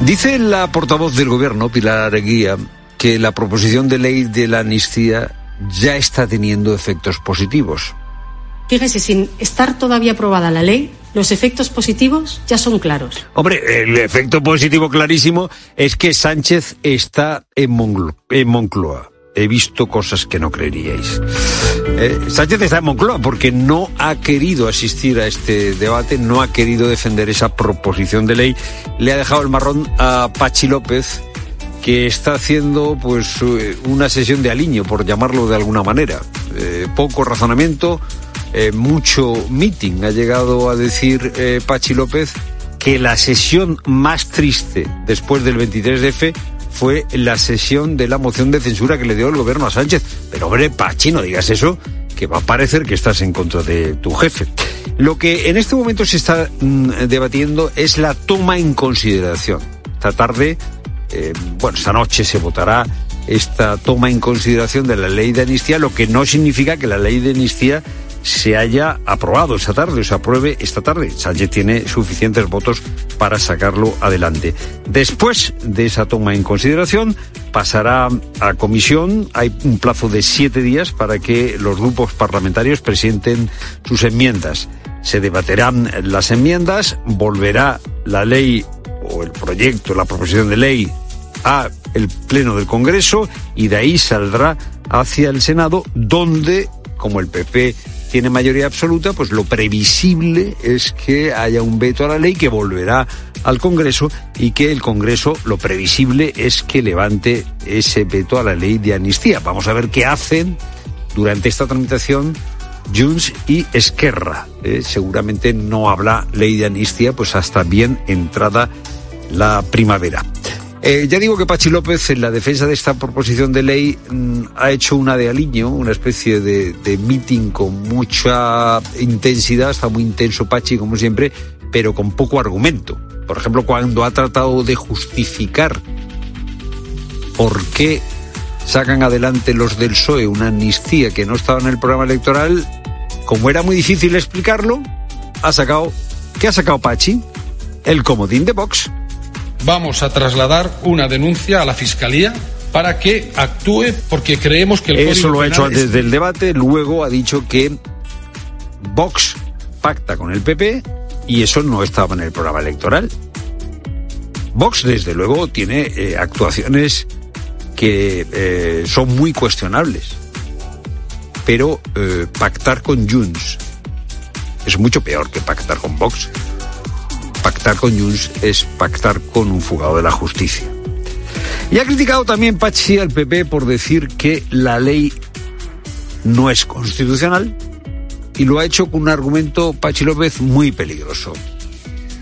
Dice la portavoz del gobierno, Pilar Areguía, que la proposición de ley de la amnistía ya está teniendo efectos positivos. Fíjese, sin estar todavía aprobada la ley, los efectos positivos ya son claros. Hombre, el efecto positivo clarísimo es que Sánchez está en, en Moncloa. He visto cosas que no creeríais. Eh, Sánchez está en Moncloa porque no ha querido asistir a este debate, no ha querido defender esa proposición de ley. Le ha dejado el marrón a Pachi López, que está haciendo pues eh, una sesión de aliño, por llamarlo de alguna manera. Eh, poco razonamiento, eh, mucho meeting. Ha llegado a decir eh, Pachi López que la sesión más triste después del 23F fue la sesión de la moción de censura que le dio el gobierno a Sánchez. Pero hombre, Pachi, no digas eso, que va a parecer que estás en contra de tu jefe. Lo que en este momento se está mm, debatiendo es la toma en consideración. Esta tarde, eh, bueno, esta noche se votará esta toma en consideración de la ley de amnistía, lo que no significa que la ley de amnistía se haya aprobado esta tarde o se apruebe esta tarde. Sánchez tiene suficientes votos para sacarlo adelante. Después de esa toma en consideración, pasará a comisión. Hay un plazo de siete días para que los grupos parlamentarios presenten sus enmiendas. Se debaterán las enmiendas, volverá la ley o el proyecto, la proposición de ley a el Pleno del Congreso y de ahí saldrá hacia el Senado, donde, como el PP tiene mayoría absoluta, pues lo previsible es que haya un veto a la ley que volverá al Congreso y que el Congreso lo previsible es que levante ese veto a la ley de amnistía. Vamos a ver qué hacen durante esta tramitación Junts y Esquerra. Eh, seguramente no habrá ley de amnistía pues hasta bien entrada la primavera. Eh, ya digo que Pachi López, en la defensa de esta proposición de ley, mmm, ha hecho una de aliño, una especie de, de meeting con mucha intensidad, está muy intenso Pachi, como siempre, pero con poco argumento. Por ejemplo, cuando ha tratado de justificar por qué sacan adelante los del PSOE una amnistía que no estaba en el programa electoral, como era muy difícil explicarlo, ha sacado, ¿qué ha sacado Pachi? El comodín de Vox vamos a trasladar una denuncia a la Fiscalía para que actúe porque creemos que el Eso lo ha hecho antes es... del debate, luego ha dicho que Vox pacta con el PP y eso no estaba en el programa electoral. Vox, desde luego, tiene eh, actuaciones que eh, son muy cuestionables, pero eh, pactar con Junts es mucho peor que pactar con Vox pactar con Junts es pactar con un fugado de la justicia. Y ha criticado también Pachi al PP por decir que la ley no es constitucional y lo ha hecho con un argumento Pachi López muy peligroso.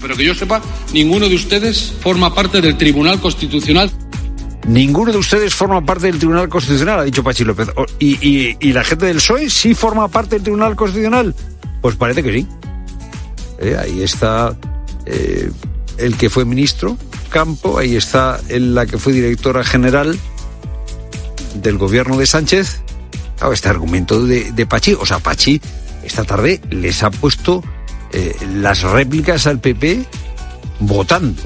Pero que yo sepa, ninguno de ustedes forma parte del Tribunal Constitucional. Ninguno de ustedes forma parte del Tribunal Constitucional, ha dicho Pachi López. ¿Y, y, la gente del PSOE sí forma parte del Tribunal Constitucional? Pues parece que sí. Eh, ahí está eh, el que fue ministro, Campo, ahí está la que fue directora general del gobierno de Sánchez. este argumento de, de Pachi, o sea, Pachi esta tarde les ha puesto eh, las réplicas al PP votando.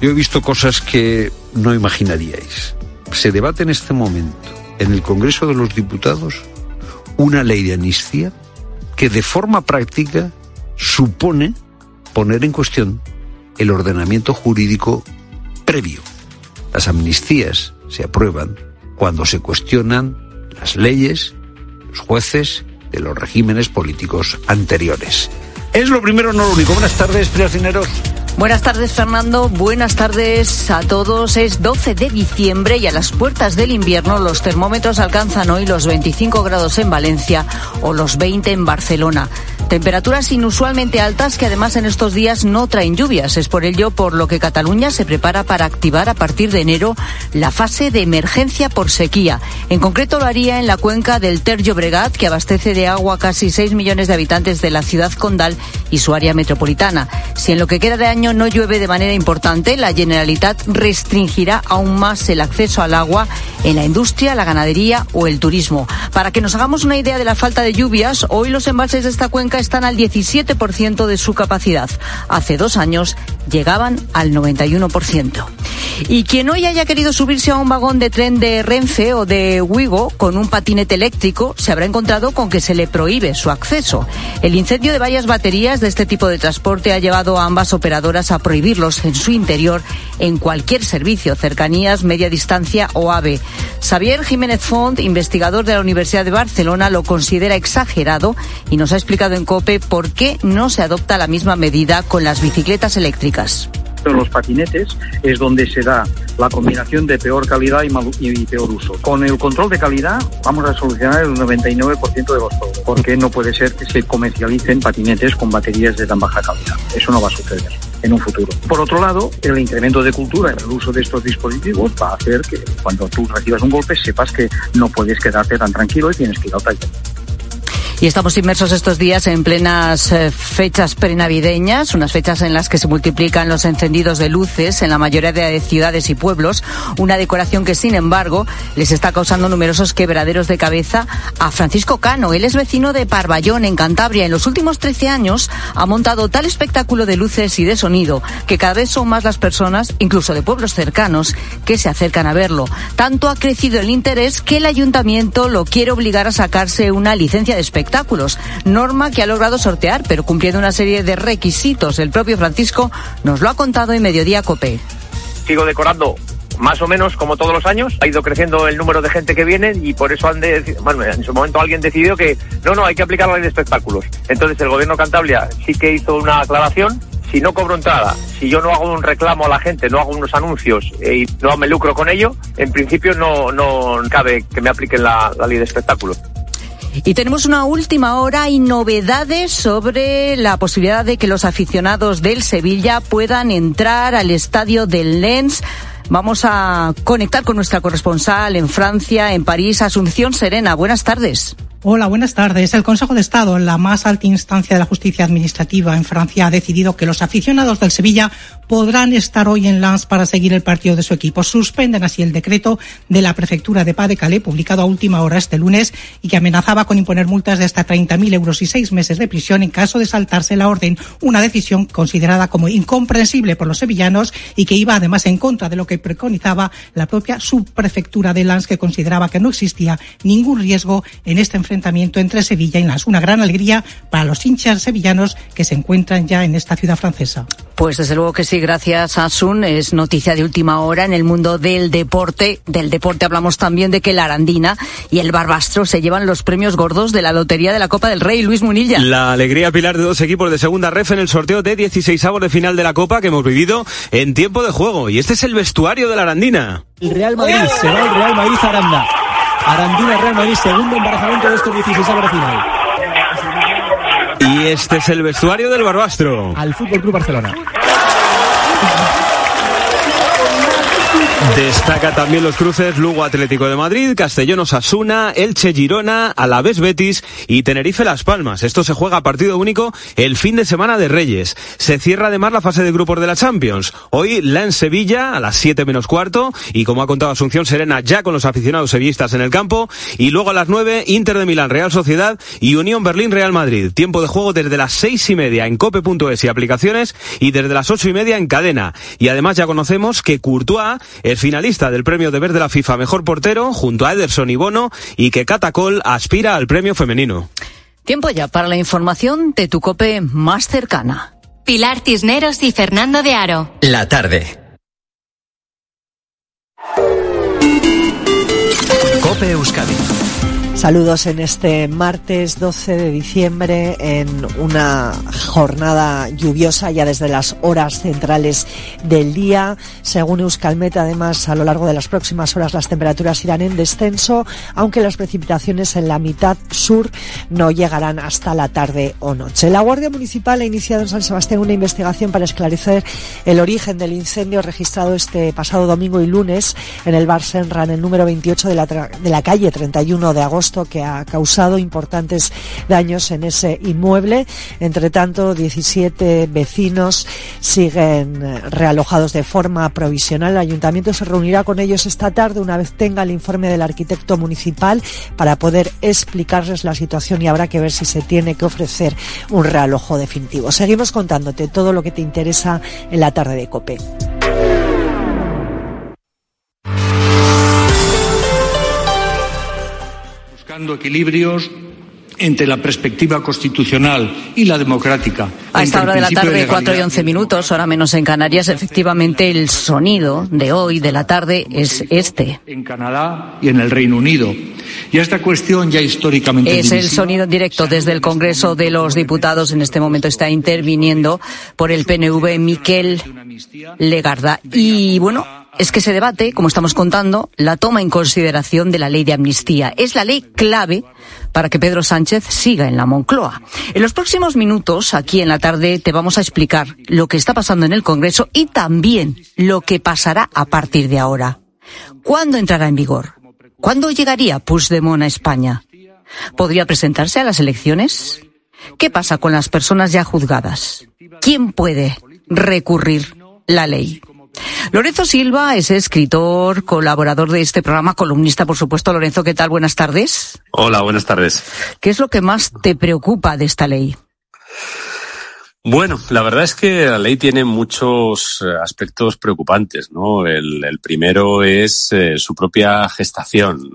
Yo he visto cosas que no imaginaríais. Se debate en este momento en el Congreso de los Diputados una ley de amnistía que de forma práctica supone poner en cuestión el ordenamiento jurídico previo. Las amnistías se aprueban cuando se cuestionan las leyes, los jueces de los regímenes políticos anteriores. Es lo primero, no lo único. Buenas tardes, prisioneros. Buenas tardes, Fernando. Buenas tardes a todos. Es 12 de diciembre y a las puertas del invierno los termómetros alcanzan hoy los 25 grados en Valencia o los 20 en Barcelona. Temperaturas inusualmente altas que además en estos días no traen lluvias. Es por ello por lo que Cataluña se prepara para activar a partir de enero la fase de emergencia por sequía. En concreto lo haría en la cuenca del Ter Llobregat, que abastece de agua casi 6 millones de habitantes de la ciudad condal y su área metropolitana. Si en lo que queda de año no llueve de manera importante, la Generalitat restringirá aún más el acceso al agua en la industria, la ganadería o el turismo. Para que nos hagamos una idea de la falta de lluvias, hoy los embalses de esta cuenca están al 17% de su capacidad. Hace dos años llegaban al 91%. Y quien hoy haya querido subirse a un vagón de tren de Renfe o de Wigo con un patinete eléctrico se habrá encontrado con que se le prohíbe su acceso. El incendio de varias baterías de este tipo de transporte ha llevado a ambas operadoras a prohibirlos en su interior en cualquier servicio, cercanías, media distancia o AVE. Xavier Jiménez Font, investigador de la Universidad de Barcelona, lo considera exagerado y nos ha explicado en COPE por qué no se adopta la misma medida con las bicicletas eléctricas. En los patinetes es donde se da la combinación de peor calidad y, peor uso. Con el control de calidad vamos a solucionar el 99% de los problemas, porque no puede ser que se comercialicen patinetes con baterías de tan baja calidad. Eso no va a suceder en un futuro. Por otro lado, el incremento de cultura en el uso de estos dispositivos va a hacer que cuando tú recibas un golpe sepas que no puedes quedarte tan tranquilo y tienes que ir al taller. Y estamos inmersos estos días en plenas eh, fechas prenavideñas, unas fechas en las que se multiplican los encendidos de luces en la mayoría de ciudades y pueblos, una decoración que sin embargo les está causando numerosos quebraderos de cabeza a Francisco Cano. Él es vecino de Parvallón, en Cantabria. En los últimos 13 años ha montado tal espectáculo de luces y de sonido que cada vez son más las personas, incluso de pueblos cercanos, que se acercan a verlo. Tanto ha crecido el interés que el ayuntamiento lo quiere obligar a sacarse una licencia de espectáculo espectáculos, norma que ha logrado sortear, pero cumpliendo una serie de requisitos. El propio Francisco nos lo ha contado en Mediodía Cope. Sigo decorando más o menos como todos los años. Ha ido creciendo el número de gente que viene y por eso han de, bueno, en su momento alguien decidió que no, no, hay que aplicar la ley de espectáculos. Entonces el gobierno Cantabria sí que hizo una aclaración. Si no cobro entrada, si yo no hago un reclamo a la gente, no hago unos anuncios eh, y no me lucro con ello, en principio no, no cabe que me apliquen la ley de espectáculos. Y tenemos una última hora y novedades sobre la posibilidad de que los aficionados del Sevilla puedan entrar al estadio del Lens. Vamos a conectar con nuestra corresponsal en Francia, en París, Asunción Serena. Buenas tardes. Hola, buenas tardes. El Consejo de Estado, la más alta instancia de la justicia administrativa en Francia, ha decidido que los aficionados del Sevilla podrán estar hoy en Lens para seguir el partido de su equipo. Suspenden así el decreto de la prefectura de Pas de Calais, publicado a última hora este lunes y que amenazaba con imponer multas de hasta 30.000 euros y seis meses de prisión en caso de saltarse la orden. Una decisión considerada como incomprensible por los sevillanos y que iba además en contra de lo que preconizaba la propia subprefectura de Lens, que consideraba que no existía ningún riesgo en este enfrentamiento enfrentamiento entre Sevilla y Las. Una gran alegría para los hinchas sevillanos que se encuentran ya en esta ciudad francesa. Pues desde luego que sí, gracias Asun. Es noticia de última hora en el mundo del deporte. Del deporte hablamos también de que la Arandina y el Barbastro se llevan los premios gordos de la Lotería de la Copa del Rey. Luis Munilla. La alegría pilar de dos equipos de segunda ref en el sorteo de 16 avos de final de la Copa que hemos vivido en tiempo de juego. Y este es el vestuario de la Arandina. El Real Madrid, se va el Real Madrid Aranda. Arandina Real Madrid, segundo embarazamiento de estos 16 a final. Y este es el vestuario del Barbastro. Al Fútbol Club Barcelona. Destaca también los cruces Lugo Atlético de Madrid, Castellón Osasuna, Elche Girona, Alavés Betis y Tenerife Las Palmas. Esto se juega a partido único el fin de semana de Reyes. Se cierra además la fase de grupos de la Champions. Hoy la en Sevilla a las 7 menos cuarto y como ha contado Asunción Serena ya con los aficionados sevillistas en el campo y luego a las 9 Inter de Milán Real Sociedad y Unión Berlín Real Madrid. Tiempo de juego desde las seis y media en cope.es y aplicaciones y desde las ocho y media en cadena. Y además ya conocemos que Courtois es finalista del premio de ver de la FIFA Mejor Portero junto a Ederson y Bono y que Catacol aspira al premio femenino. Tiempo ya para la información de tu cope más cercana. Pilar Tisneros y Fernando de Aro. La tarde. Cope Euskadi. Saludos en este martes 12 de diciembre en una jornada lluviosa ya desde las horas centrales del día. Según Euskalmet, además, a lo largo de las próximas horas las temperaturas irán en descenso, aunque las precipitaciones en la mitad sur no llegarán hasta la tarde o noche. La Guardia Municipal ha iniciado en San Sebastián una investigación para esclarecer el origen del incendio registrado este pasado domingo y lunes en el bar Senra, en el número 28 de la, de la calle 31 de agosto que ha causado importantes daños en ese inmueble. Entre tanto, 17 vecinos siguen realojados de forma provisional. El ayuntamiento se reunirá con ellos esta tarde una vez tenga el informe del arquitecto municipal para poder explicarles la situación y habrá que ver si se tiene que ofrecer un realojo definitivo. Seguimos contándote todo lo que te interesa en la tarde de COPE. Buscando equilibrios entre la perspectiva constitucional y la democrática. A esta hora de la tarde, 4 y 11 minutos, hora menos en Canarias, efectivamente el sonido de hoy, de la tarde, es este. En Canadá y en el Reino Unido. Y esta cuestión ya históricamente. Es el sonido directo desde el Congreso de los Diputados. En este momento está interviniendo por el PNV Miquel Legarda. Y bueno, es que se debate, como estamos contando, la toma en consideración de la ley de amnistía. Es la ley clave para que Pedro Sánchez siga en la Moncloa. En los próximos minutos, aquí en la tarde, te vamos a explicar lo que está pasando en el Congreso y también lo que pasará a partir de ahora. ¿Cuándo entrará en vigor? ¿Cuándo llegaría Puigdemont a España? ¿Podría presentarse a las elecciones? ¿Qué pasa con las personas ya juzgadas? ¿Quién puede recurrir la ley? Lorenzo Silva es escritor, colaborador de este programa, columnista, por supuesto. Lorenzo, ¿qué tal? Buenas tardes. Hola, buenas tardes. ¿Qué es lo que más te preocupa de esta ley? Bueno, la verdad es que la ley tiene muchos eh, aspectos preocupantes, ¿no? El, primero es eh, su propia gestación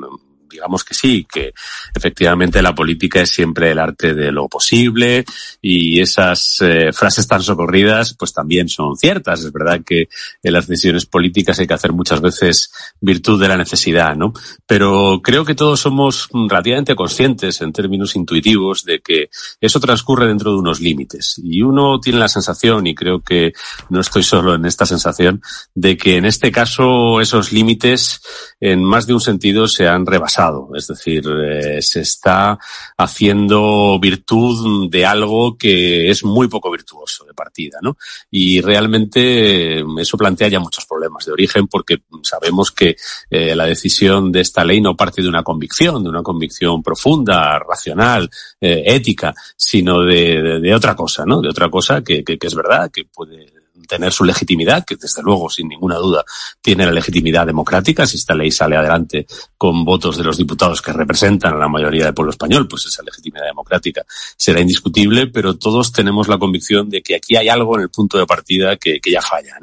digamos que sí, que efectivamente la política es siempre el arte de lo posible y esas eh, frases tan socorridas pues también son ciertas. Es verdad que en las decisiones políticas hay que hacer muchas veces virtud de la necesidad, ¿no? Pero creo que todos somos relativamente conscientes en términos intuitivos de que eso transcurre dentro de unos límites y uno tiene la sensación y creo que no estoy solo en esta sensación de que en este caso esos límites en más de un sentido se han rebasado es decir, eh, se está haciendo virtud de algo que es muy poco virtuoso de partida, ¿no? Y realmente eh, eso plantea ya muchos problemas de origen porque sabemos que eh, la decisión de esta ley no parte de una convicción, de una convicción profunda, racional, ética, sino de, otra cosa, ¿no? De otra cosa que, que es verdad, que puede tener su legitimidad, que desde luego, sin ninguna duda, tiene la legitimidad democrática. Si esta ley sale adelante con votos de los diputados que representan a la mayoría del pueblo español, pues esa legitimidad democrática será indiscutible, pero todos tenemos la convicción de que aquí hay algo en el punto de partida que, ya falla.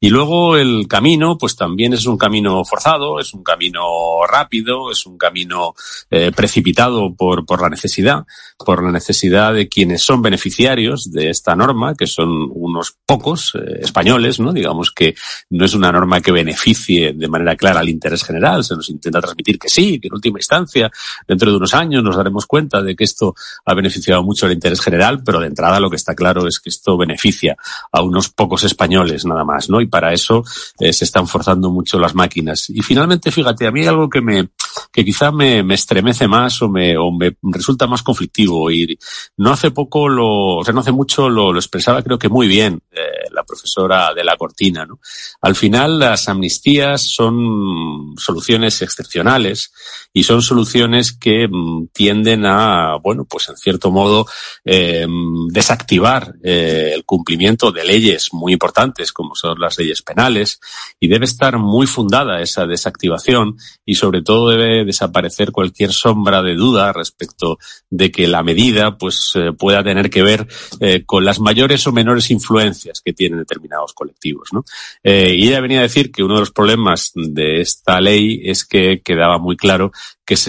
Y luego el camino, pues también es un camino forzado, es un camino rápido, es un camino eh, precipitado por, por la necesidad, por la necesidad de quienes son beneficiarios de esta norma, que son unos pocos, eh, españoles, ¿no? Digamos que no es una norma que beneficie de manera clara al interés general. Se nos intenta transmitir que sí, que en última instancia, dentro de unos años nos daremos cuenta de que esto ha beneficiado mucho al interés general, pero de entrada lo que está claro es que esto beneficia a unos pocos españoles nada más, ¿no? Y para eso eh, se están forzando mucho las máquinas. Y finalmente, fíjate, a mí hay algo que me, que quizá me, me estremece más o me, o me resulta más conflictivo. Y no hace poco lo, o sea, no hace mucho lo, lo expresaba creo que muy bien eh, la profesora de la cortina. ¿no? Al final, las amnistías son soluciones excepcionales y son soluciones que mm, tienden a, bueno, pues en cierto modo, eh, desactivar eh, el cumplimiento de leyes muy importantes como son las leyes penales y debe estar muy fundada esa desactivación y sobre todo debe desaparecer cualquier sombra de duda respecto de que la medida pues eh, pueda tener que ver eh, con las mayores o menores influencias que tienen determinados colectivos. ¿no? Eh, y ella venía a decir que uno de los problemas de esta ley es que quedaba muy claro que se